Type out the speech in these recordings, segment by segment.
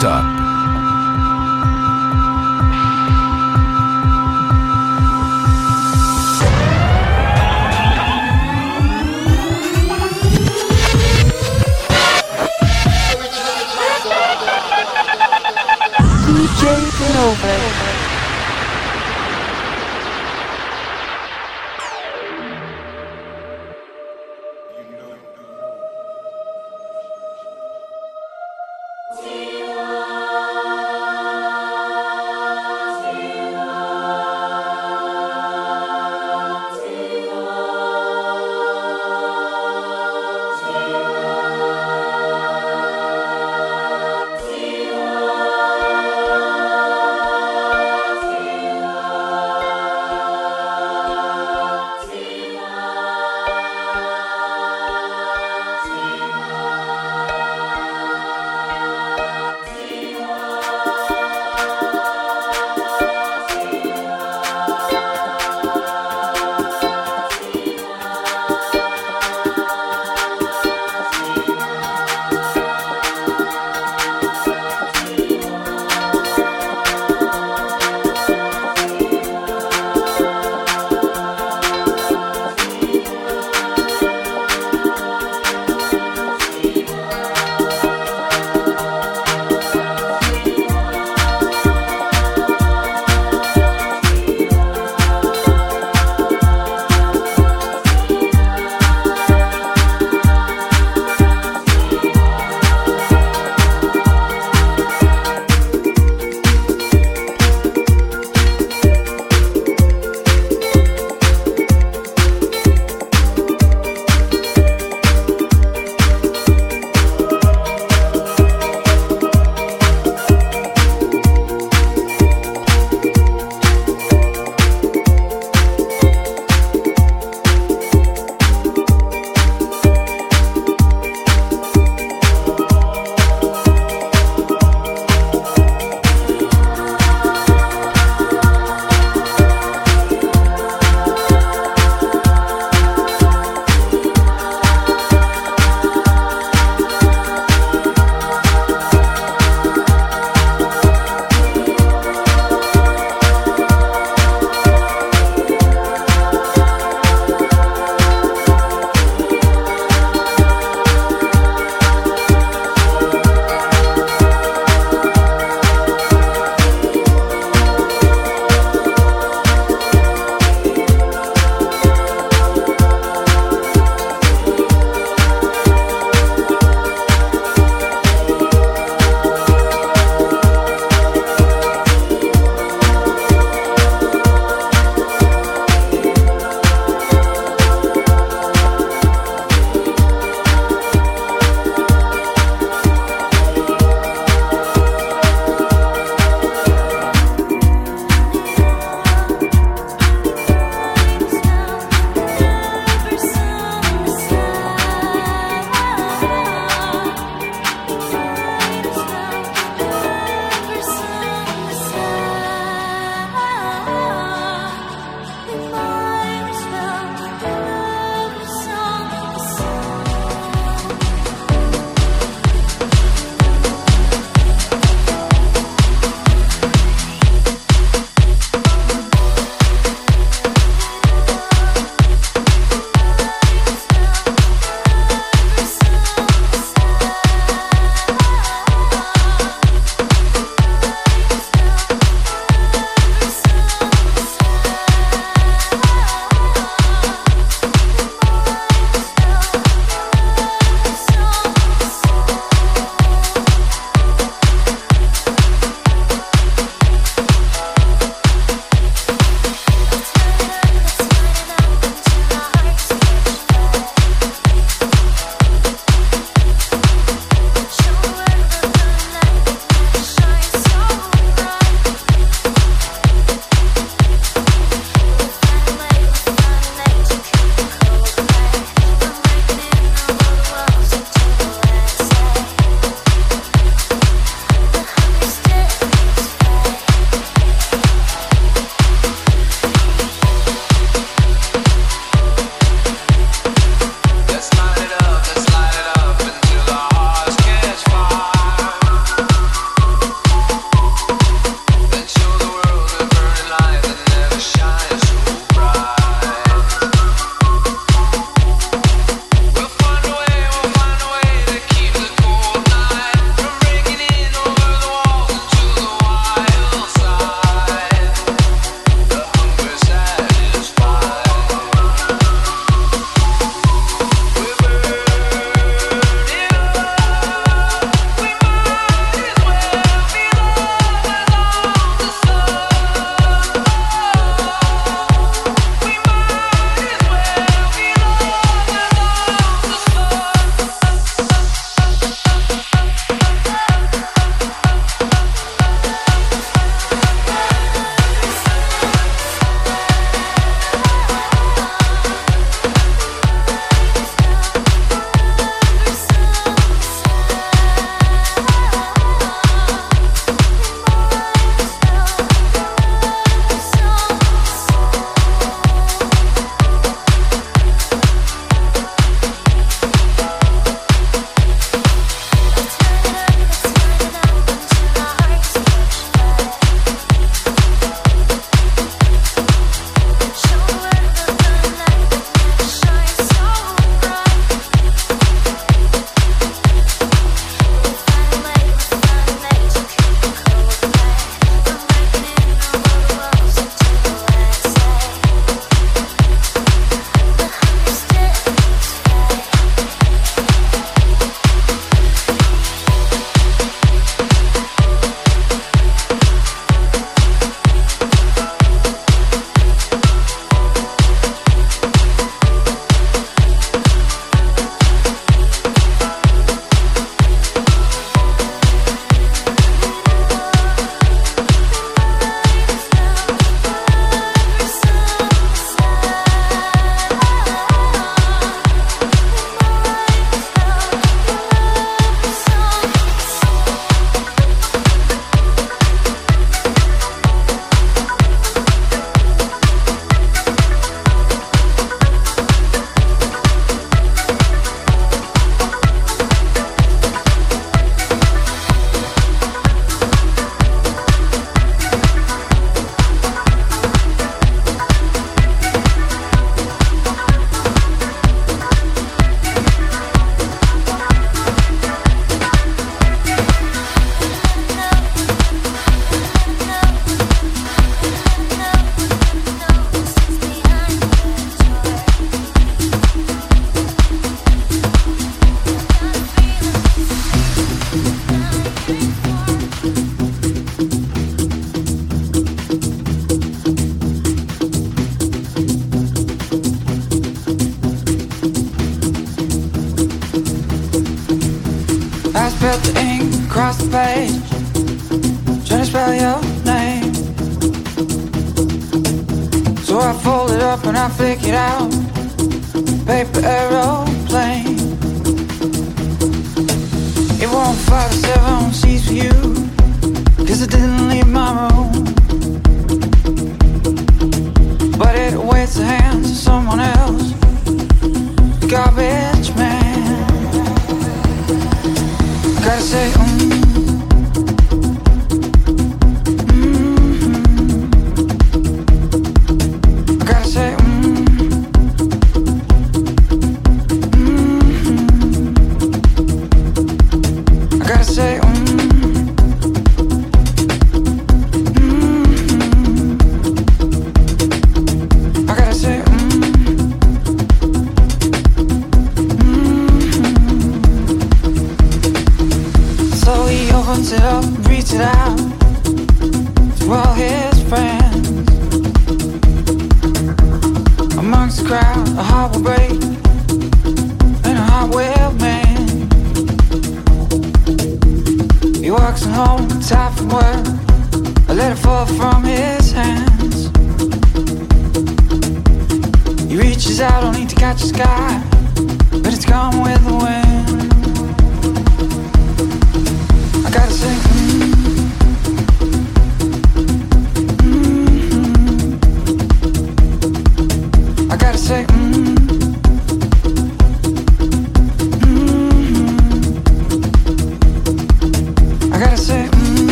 Utah.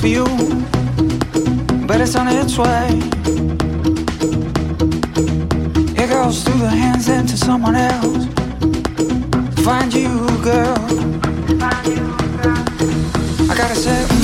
for you, but it's on its way. It goes through the hands into someone else. Find you, girl. I gotta say.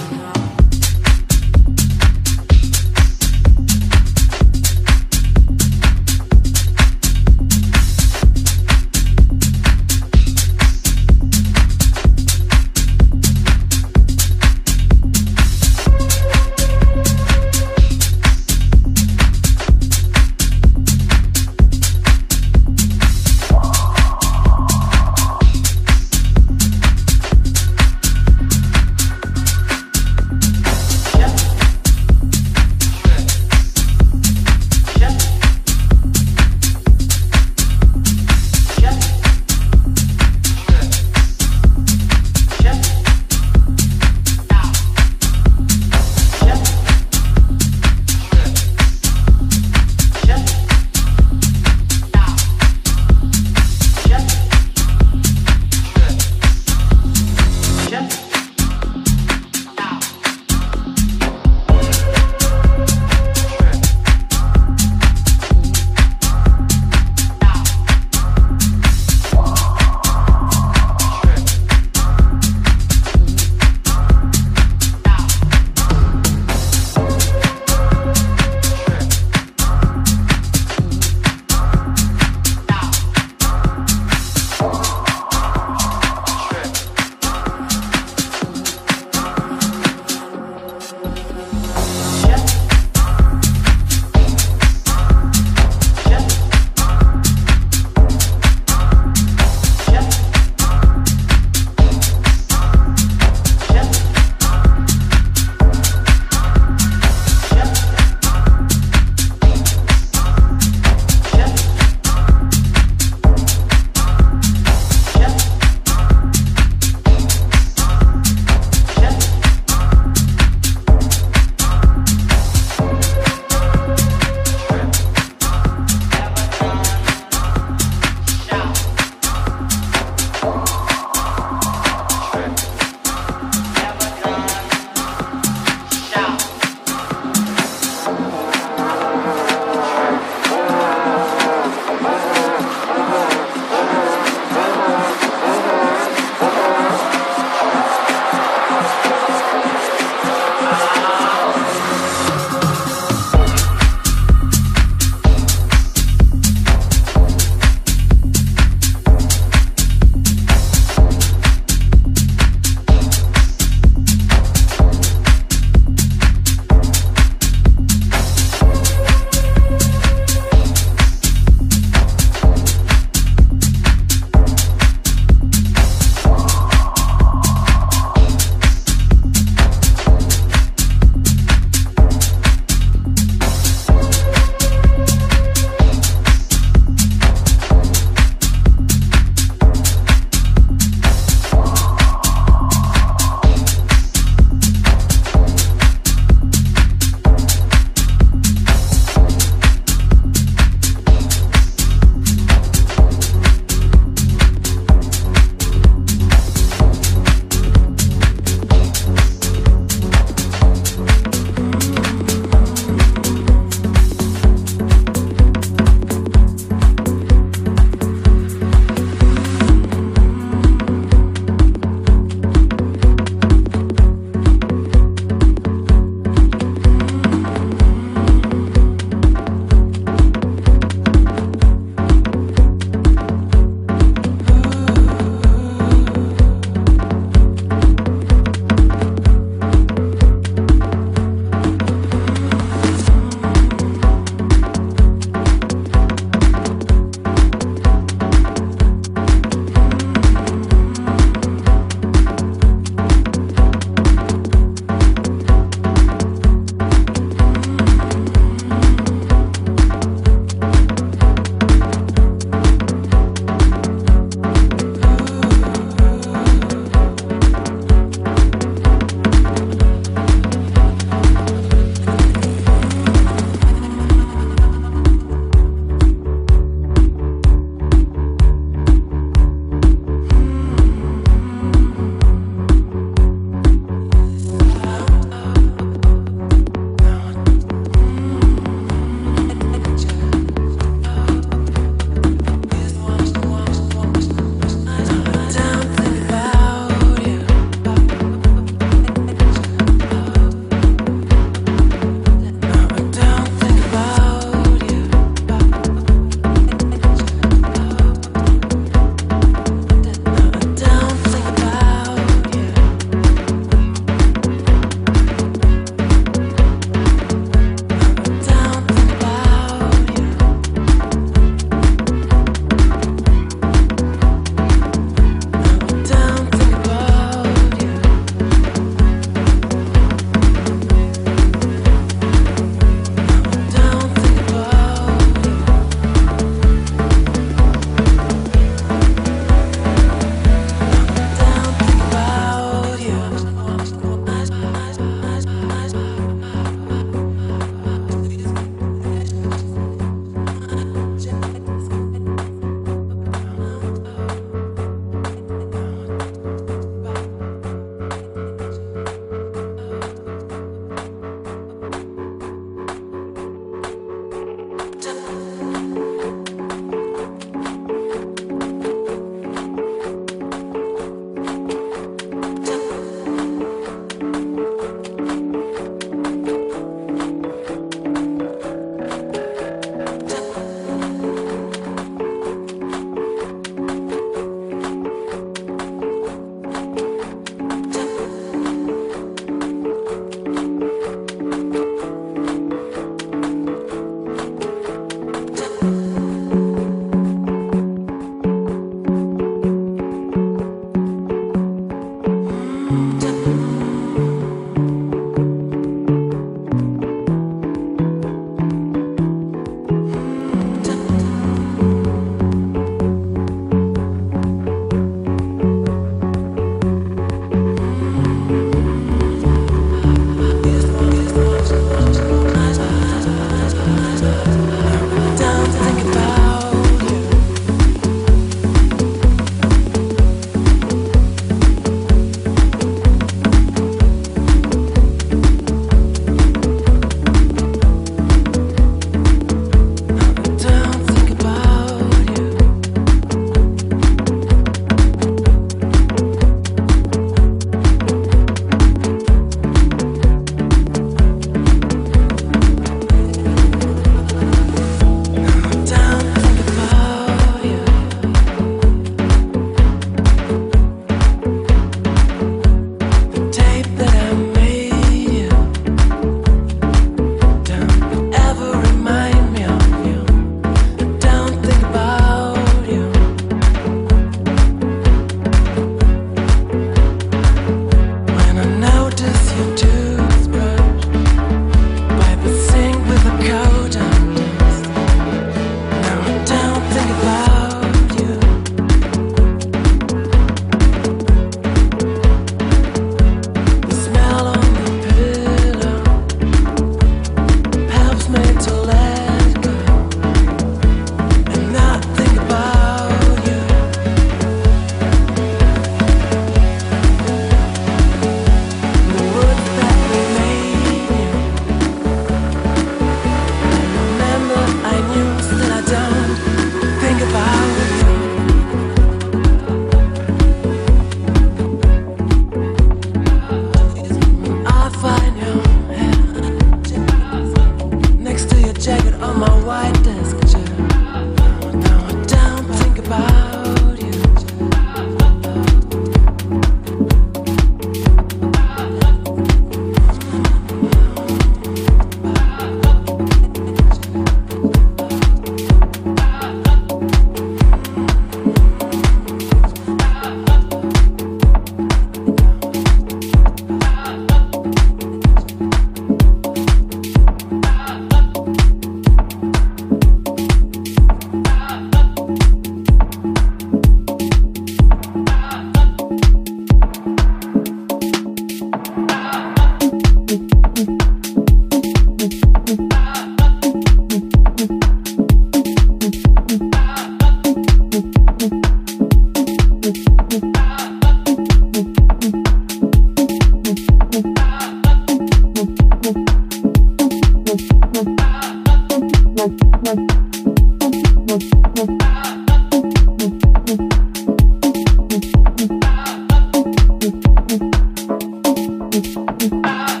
Yeah.